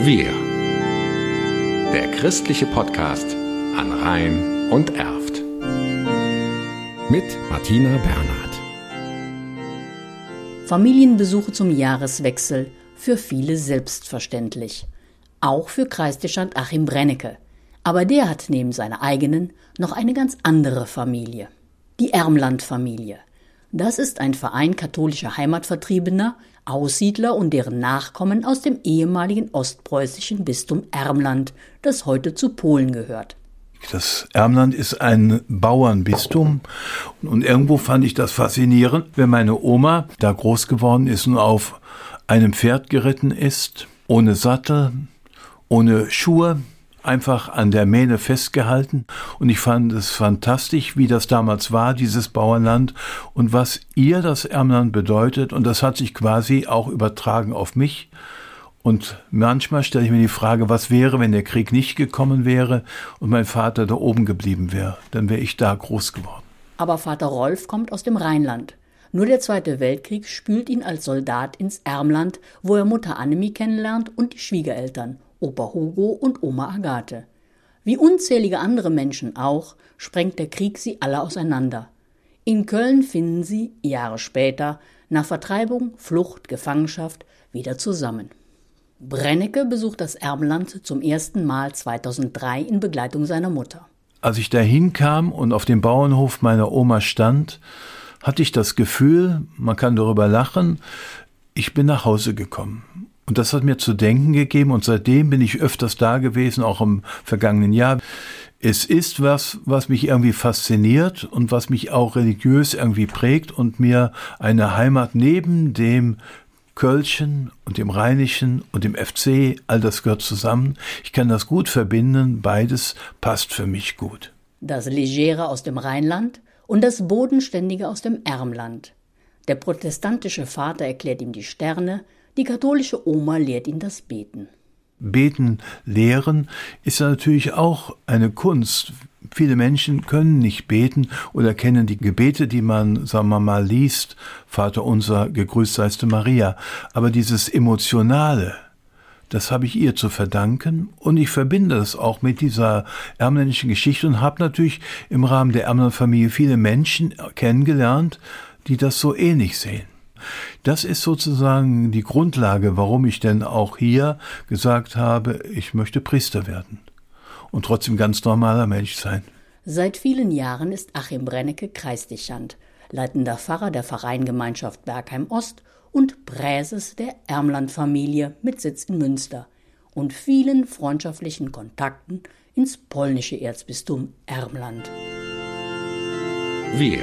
Wir. Der christliche Podcast an Rhein und Erft. Mit Martina Bernhard. Familienbesuche zum Jahreswechsel für viele selbstverständlich. Auch für Kreisdechant Achim Brennecke. Aber der hat neben seiner eigenen noch eine ganz andere Familie. Die Ermland-Familie. Das ist ein Verein katholischer Heimatvertriebener, Aussiedler und deren Nachkommen aus dem ehemaligen ostpreußischen Bistum Ermland, das heute zu Polen gehört. Das Ermland ist ein Bauernbistum und irgendwo fand ich das faszinierend, wenn meine Oma da groß geworden ist und auf einem Pferd geritten ist, ohne Sattel, ohne Schuhe, einfach an der Mähne festgehalten und ich fand es fantastisch, wie das damals war, dieses Bauernland und was ihr das Ermland bedeutet und das hat sich quasi auch übertragen auf mich. Und manchmal stelle ich mir die Frage, was wäre, wenn der Krieg nicht gekommen wäre und mein Vater da oben geblieben wäre? Dann wäre ich da groß geworden. Aber Vater Rolf kommt aus dem Rheinland. Nur der Zweite Weltkrieg spült ihn als Soldat ins Ermland, wo er Mutter Annemie kennenlernt und die Schwiegereltern Opa Hugo und Oma Agathe. Wie unzählige andere Menschen auch, sprengt der Krieg sie alle auseinander. In Köln finden sie, Jahre später, nach Vertreibung, Flucht, Gefangenschaft, wieder zusammen. Brennecke besucht das Erbenland zum ersten Mal 2003 in Begleitung seiner Mutter. Als ich da hinkam und auf dem Bauernhof meiner Oma stand, hatte ich das Gefühl, man kann darüber lachen, ich bin nach Hause gekommen. Und das hat mir zu denken gegeben und seitdem bin ich öfters da gewesen, auch im vergangenen Jahr. Es ist was, was mich irgendwie fasziniert und was mich auch religiös irgendwie prägt und mir eine Heimat neben dem Kölchen und dem Rheinischen und dem FC, all das gehört zusammen. Ich kann das gut verbinden, beides passt für mich gut. Das Legere aus dem Rheinland und das Bodenständige aus dem Ermland. Der protestantische Vater erklärt ihm die Sterne, die katholische Oma lehrt ihn das Beten. Beten lehren ist natürlich auch eine Kunst. Viele Menschen können nicht beten oder kennen die Gebete, die man, sagen wir mal, liest. Vater unser, gegrüßt seist du Maria. Aber dieses Emotionale, das habe ich ihr zu verdanken und ich verbinde das auch mit dieser ärmländischen Geschichte und habe natürlich im Rahmen der Ärmler-Familie viele Menschen kennengelernt, die das so ähnlich sehen. Das ist sozusagen die Grundlage, warum ich denn auch hier gesagt habe, ich möchte Priester werden und trotzdem ganz normaler Mensch sein. Seit vielen Jahren ist Achim Brennecke Kreisdechant, leitender Pfarrer der Vereingemeinschaft Bergheim Ost und Präses der Ermland-Familie mit Sitz in Münster und vielen freundschaftlichen Kontakten ins polnische Erzbistum Ermland. Wir